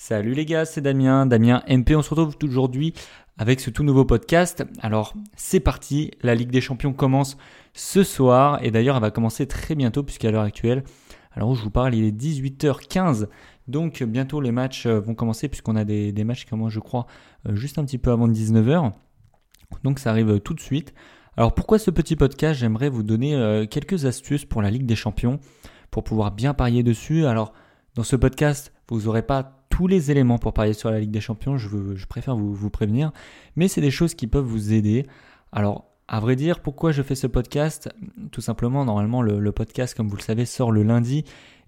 Salut les gars, c'est Damien, Damien MP. On se retrouve aujourd'hui avec ce tout nouveau podcast. Alors c'est parti, la Ligue des Champions commence ce soir et d'ailleurs elle va commencer très bientôt puisqu'à l'heure actuelle, alors je vous parle, il est 18h15. Donc bientôt les matchs euh, vont commencer puisqu'on a des, matchs qui commencent je crois euh, juste un petit peu avant 19h. Donc ça arrive tout de suite. Alors pourquoi ce petit podcast? J'aimerais vous donner euh, quelques astuces pour la Ligue des Champions pour pouvoir bien parier dessus. Alors dans ce podcast, vous n'aurez pas tous les éléments pour parier sur la Ligue des Champions, je, préfère vous, prévenir, mais c'est des choses qui peuvent vous aider. Alors, à vrai dire, pourquoi je fais ce podcast? Tout simplement, normalement, le, podcast, comme vous le savez, sort le lundi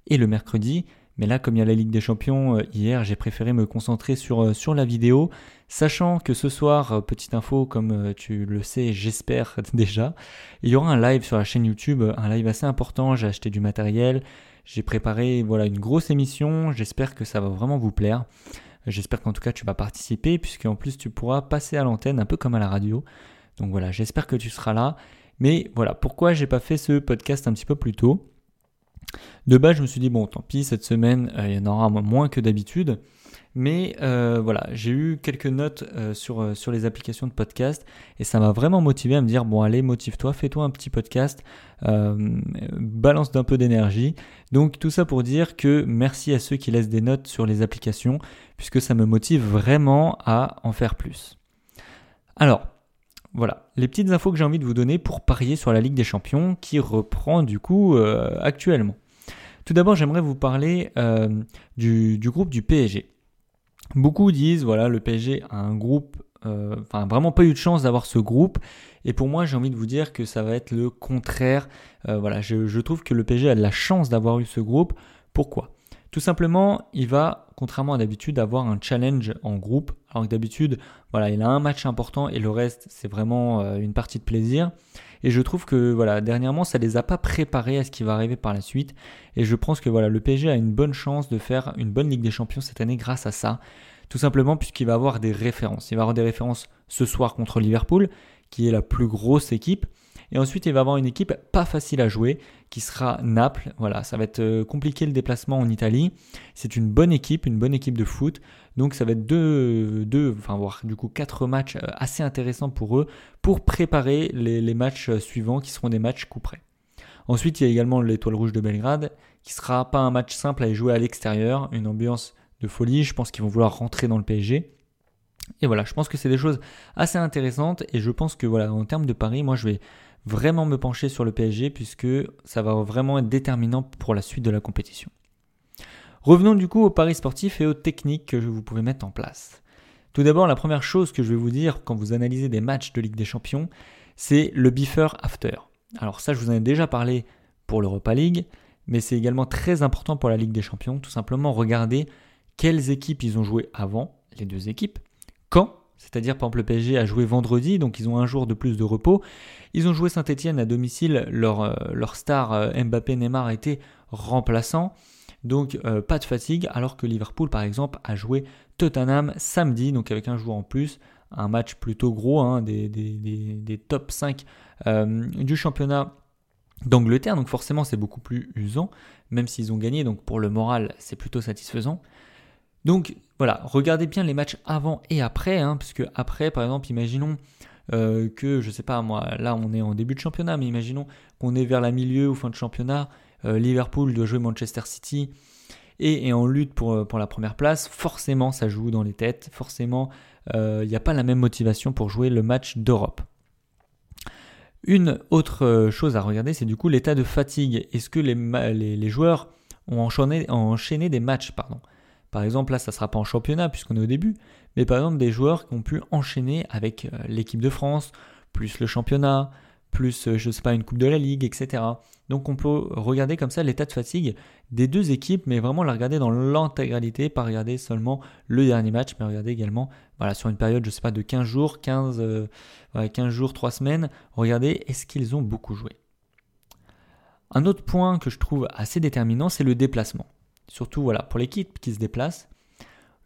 et le mercredi. Mais là, comme il y a la Ligue des Champions euh, hier, j'ai préféré me concentrer sur, euh, sur la vidéo, sachant que ce soir, euh, petite info, comme tu le sais, j'espère déjà, il y aura un live sur la chaîne YouTube, un live assez important, j'ai acheté du matériel, j'ai préparé voilà une grosse émission. J'espère que ça va vraiment vous plaire. J'espère qu'en tout cas tu vas participer puisque en plus tu pourras passer à l'antenne un peu comme à la radio. Donc voilà, j'espère que tu seras là. Mais voilà, pourquoi j'ai pas fait ce podcast un petit peu plus tôt? De base, je me suis dit bon, tant pis, cette semaine euh, il y en aura moins que d'habitude. Mais euh, voilà, j'ai eu quelques notes euh, sur, sur les applications de podcast et ça m'a vraiment motivé à me dire bon allez motive-toi, fais-toi un petit podcast, balance d'un peu d'énergie. Donc tout ça pour dire que merci à ceux qui laissent des notes sur les applications puisque ça me motive vraiment à en faire plus. Alors voilà, les petites infos que j'ai envie de vous donner pour parier sur la Ligue des Champions qui reprend du coup actuellement. Tout d'abord, j'aimerais vous parler du, du, groupe du PSG. Beaucoup disent, voilà, le PSG a un groupe, euh, enfin vraiment pas eu de chance d'avoir ce groupe. Et pour moi, j'ai envie de vous dire que ça va être le contraire. Euh, voilà, je, trouve que le PSG a de la chance d'avoir eu ce groupe. Pourquoi? Tout simplement, il va, contrairement à d'habitude, avoir un challenge en groupe. Alors que d'habitude, voilà, il a un match important et le reste, c'est vraiment euh, une partie de plaisir. Et je trouve que voilà, dernièrement, ça les a pas préparés à ce qui va arriver par la suite. Et je pense que voilà, le PSG a une bonne chance de faire une bonne Ligue des Champions cette année grâce à ça. Tout simplement puisqu'il va avoir des références. Il va avoir des références ce soir contre Liverpool, qui est la plus grosse équipe. Et ensuite, il va avoir une équipe pas facile à jouer, qui sera Naples. Voilà, ça va être euh, compliqué le déplacement en Italie. C'est une bonne équipe, une bonne équipe de foot. Donc ça va être deux, deux enfin voire du coup quatre matchs euh, assez intéressants pour eux pour préparer les, matchs euh, suivants qui seront des matchs coup près. Ensuite, il y a également l'Étoile Rouge de Belgrade, qui sera pas un match simple à jouer à l'extérieur, une ambiance de folie. Je pense qu'ils vont vouloir rentrer dans le PSG. Et voilà, je pense que c'est des choses assez intéressantes et je pense que voilà, en termes de paris, moi je vais vraiment me pencher sur le PSG puisque ça va vraiment être déterminant pour la suite de la compétition. Revenons du coup aux paris sportifs et aux techniques que vous pouvez mettre en place. Tout d'abord, la première chose que je vais vous dire quand vous analysez des matchs de Ligue des Champions, c'est le before after. Alors ça, je vous en ai déjà parlé pour l'Europa League, mais c'est également très important pour la Ligue des Champions. Tout simplement, regarder quelles équipes ils ont joué avant, les deux équipes, quand c'est-à-dire, par exemple, le PSG a joué vendredi, donc ils ont un jour de plus de repos. Ils ont joué Saint-Etienne à domicile, leur, euh, star euh, Mbappé Neymar était remplaçant. Donc euh, pas de fatigue, alors que Liverpool, par exemple, a joué Tottenham samedi, donc avec un joueur en plus. Un match plutôt gros, hein, des, des, top 5 du championnat d'Angleterre. Donc forcément, c'est beaucoup plus usant, même s'ils ont gagné. Donc pour le moral, c'est plutôt satisfaisant. Donc voilà, regardez bien les matchs avant et après, hein, puisque après, par exemple, imaginons euh, que, je sais pas moi, là on est en début de championnat, mais imaginons qu'on est vers la milieu ou fin de championnat, euh, Liverpool doit jouer Manchester City et est en lutte pour, euh, pour la première place, forcément ça joue dans les têtes, forcément il n'y a pas la même motivation pour jouer le match d'Europe. Une autre chose à regarder, c'est du coup l'état de fatigue. Est-ce que les, les, joueurs ont enchaîné, ont enchaîné des matchs pardon? Par exemple, là, ça ne sera pas en championnat puisqu'on est au début, mais par exemple des joueurs qui ont pu enchaîner avec euh, l'équipe de France, plus le championnat, plus, euh, je ne sais pas, une Coupe de la Ligue, etc. Donc on peut regarder comme ça l'état de fatigue des deux équipes, mais vraiment la regarder dans l'intégralité, pas regarder seulement le dernier match, mais regarder également voilà, sur une période, je sais pas, de 15 jours, 15, 15 euh, jours, 3 semaines, regarder est-ce qu'ils ont beaucoup joué. Un autre point que je trouve assez déterminant, c'est le déplacement surtout voilà, pour l'équipe qui se déplace.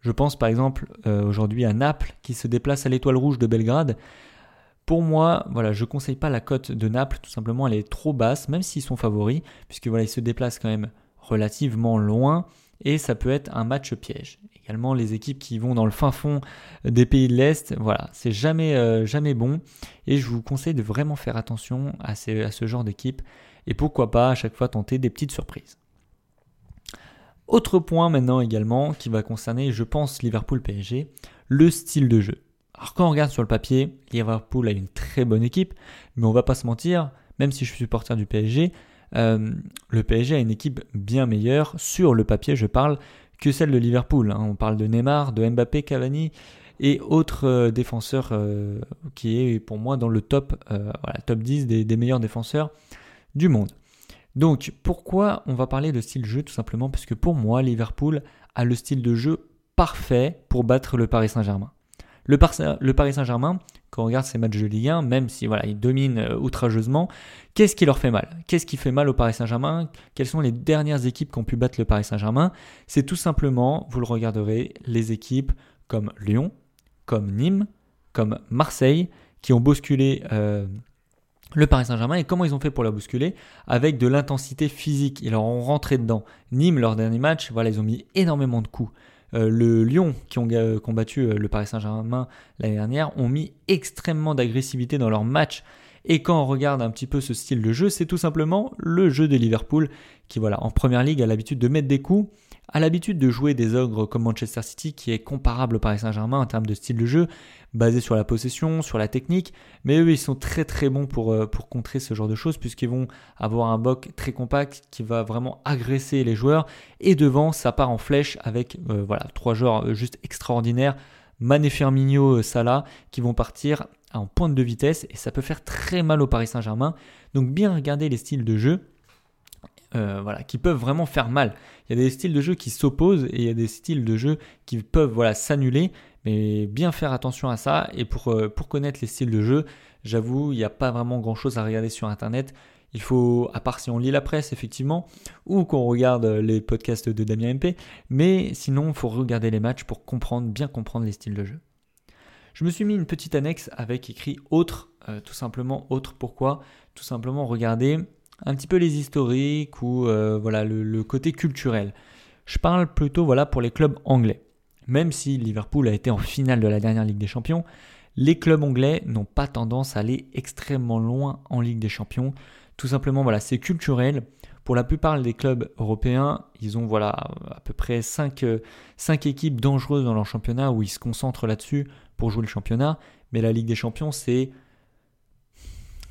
Je pense par exemple euh, aujourd'hui à Naples qui se déplace à l'Étoile Rouge de Belgrade. Pour moi, voilà, je ne conseille pas la cote de Naples, tout simplement elle est trop basse, même s'ils sont favoris, puisque voilà, ils se déplacent quand même relativement loin. et ça peut être un match piège. Également les équipes qui vont dans le fin fond des pays de l'Est, voilà, c'est jamais, euh, jamais bon et je vous conseille de vraiment faire attention à, à ce genre d'équipe et pourquoi pas à chaque fois tenter des petites surprises. Autre point maintenant également qui va concerner, je pense, Liverpool PSG, le style de jeu. Alors quand on regarde sur le papier, Liverpool a une très bonne équipe, mais on va pas se mentir, même si je suis supporter du PSG, euh, le PSG a une équipe bien meilleure, sur le papier je parle, que celle de Liverpool. Hein. On parle de Neymar, de Mbappé, Cavani et autres euh, défenseurs euh, qui est pour moi dans le top, voilà, top 10 des, meilleurs défenseurs du monde. Donc pourquoi on va parler de style de jeu Tout simplement parce que pour moi, Liverpool a le style de jeu parfait pour battre le Paris Saint-Germain. Le, Paris Saint-Germain, quand on regarde ces matchs de Ligue 1, même si voilà, ils dominent euh, outrageusement, qu'est-ce qui leur fait mal? Qu'est-ce qui fait mal au Paris Saint-Germain? Quelles sont les dernières équipes qui ont pu battre le Paris Saint-Germain? C'est tout simplement, vous le regarderez, les équipes comme Lyon, comme Nîmes, comme Marseille, qui ont bousculé euh, le Paris Saint-Germain. Et comment ils ont fait pour la bousculer Avec de l'intensité physique. Ils leur ont rentré dedans. Nîmes, leur dernier match, voilà, ils ont mis énormément de coups. Euh, le Lyon, qui ont combattu euh, le Paris Saint-Germain l'année dernière, ont mis extrêmement d'agressivité dans leur match. Et quand on regarde un petit peu ce style de jeu, c'est tout simplement le jeu de Liverpool, qui voilà, en première ligue a l'habitude de mettre des coups, a l'habitude de jouer des ogres comme Manchester City, qui est comparable au Paris Saint-Germain en termes de style de jeu, basé sur la possession, sur la technique, mais eux ils sont très très bons pour, euh, contrer ce genre de choses, puisqu'ils vont avoir un bloc très compact qui va vraiment agresser les joueurs, et devant ça part en flèche avec euh, voilà trois joueurs euh, juste extraordinaires, Mané Firmino, Salah, qui vont partir en pointe de vitesse, et ça peut faire très mal au Paris Saint-Germain, donc bien regarder les styles de jeu, euh, voilà, qui peuvent vraiment faire mal. Il y a des styles de jeu qui s'opposent et il y a des styles de jeu qui peuvent voilà, s'annuler, mais bien faire attention à ça. Et pour, euh, pour connaître les styles de jeu, j'avoue, il n'y a pas vraiment grand chose à regarder sur Internet. Il faut, à part si on lit la presse, effectivement, ou qu'on regarde les podcasts de Damien MP, mais sinon, il faut regarder les matchs pour comprendre, bien comprendre les styles de jeu. Je me suis mis une petite annexe avec écrit autre, euh, tout simplement autre. Pourquoi? Tout simplement regarder un petit peu les historiques ou euh, voilà le, côté culturel. Je parle plutôt voilà pour les clubs anglais. Même si Liverpool a été en finale de la dernière Ligue des Champions, les clubs anglais n'ont pas tendance à aller extrêmement loin en Ligue des Champions. Tout simplement voilà, c'est culturel. Pour la plupart des clubs européens, ils ont voilà à peu près 5, 5 équipes dangereuses dans leur championnat où ils se concentrent là-dessus pour jouer le championnat. Mais la Ligue des Champions, c'est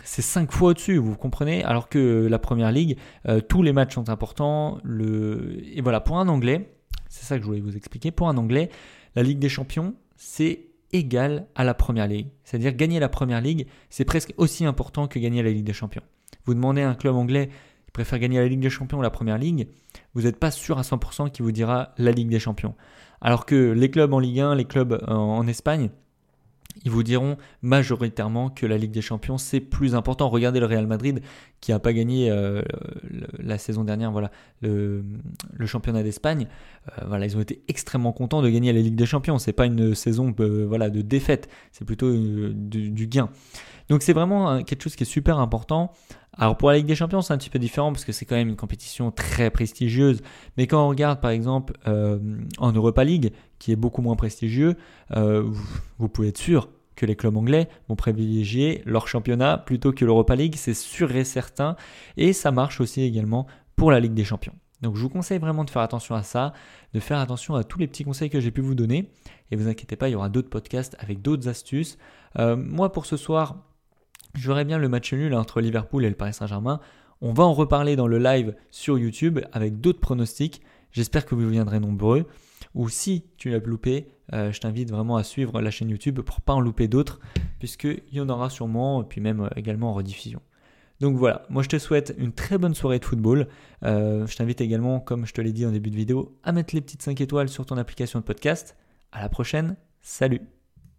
c'est cinq fois au-dessus, vous comprenez? Alors que la première ligue, euh, tous les matchs sont importants. Et voilà, pour un anglais, c'est ça que je voulais vous expliquer, pour un anglais, la Ligue des Champions, c'est égal à la première ligue. C'est-à-dire gagner la première ligue, c'est presque aussi important que gagner la Ligue des Champions. Vous demandez à un club anglais qui préfère gagner la Ligue des Champions ou la première ligue, vous n'êtes pas sûr à 100% qu'il vous dira la Ligue des Champions. Alors que les clubs en Ligue 1, les clubs en Espagne, ils vous diront majoritairement que la Ligue des Champions c'est plus important. Regardez le Real Madrid qui n'a pas gagné euh, la saison dernière voilà, le, championnat d'Espagne. Euh, voilà, ils ont été extrêmement contents de gagner la Ligue des Champions. C'est pas une saison euh, voilà, de défaite, c'est plutôt du, du, gain. Donc c'est vraiment quelque chose qui est super important. Alors pour la Ligue des Champions, c'est un petit peu différent parce que c'est quand même une compétition très prestigieuse. Mais quand on regarde par exemple en Europa League, qui est beaucoup moins prestigieux, vous pouvez être sûr que les clubs anglais vont privilégier leur championnat plutôt que l'Europa League, c'est sûr et certain. Et ça marche aussi également pour la Ligue des Champions. Donc je vous conseille vraiment de faire attention à ça, de faire attention à tous les petits conseils que j'ai pu vous donner. Et vous inquiétez pas, il y aura d'autres podcasts avec d'autres astuces. Euh, moi pour ce soir, je verrai bien le match nul entre Liverpool et le Paris Saint-Germain. On va en reparler dans le live sur YouTube avec d'autres pronostics. J'espère que vous viendrez nombreux. Ou si tu l'as loupé, euh, je t'invite vraiment à suivre la chaîne YouTube pour pas en louper d'autres, puisqu'il y en aura sûrement, puis même euh, également en rediffusion. Donc voilà, moi je te souhaite une très bonne soirée de football. Euh, je t'invite également, comme je te l'ai dit en début de vidéo, à mettre les petites 5 étoiles sur ton application de podcast. À la prochaine, salut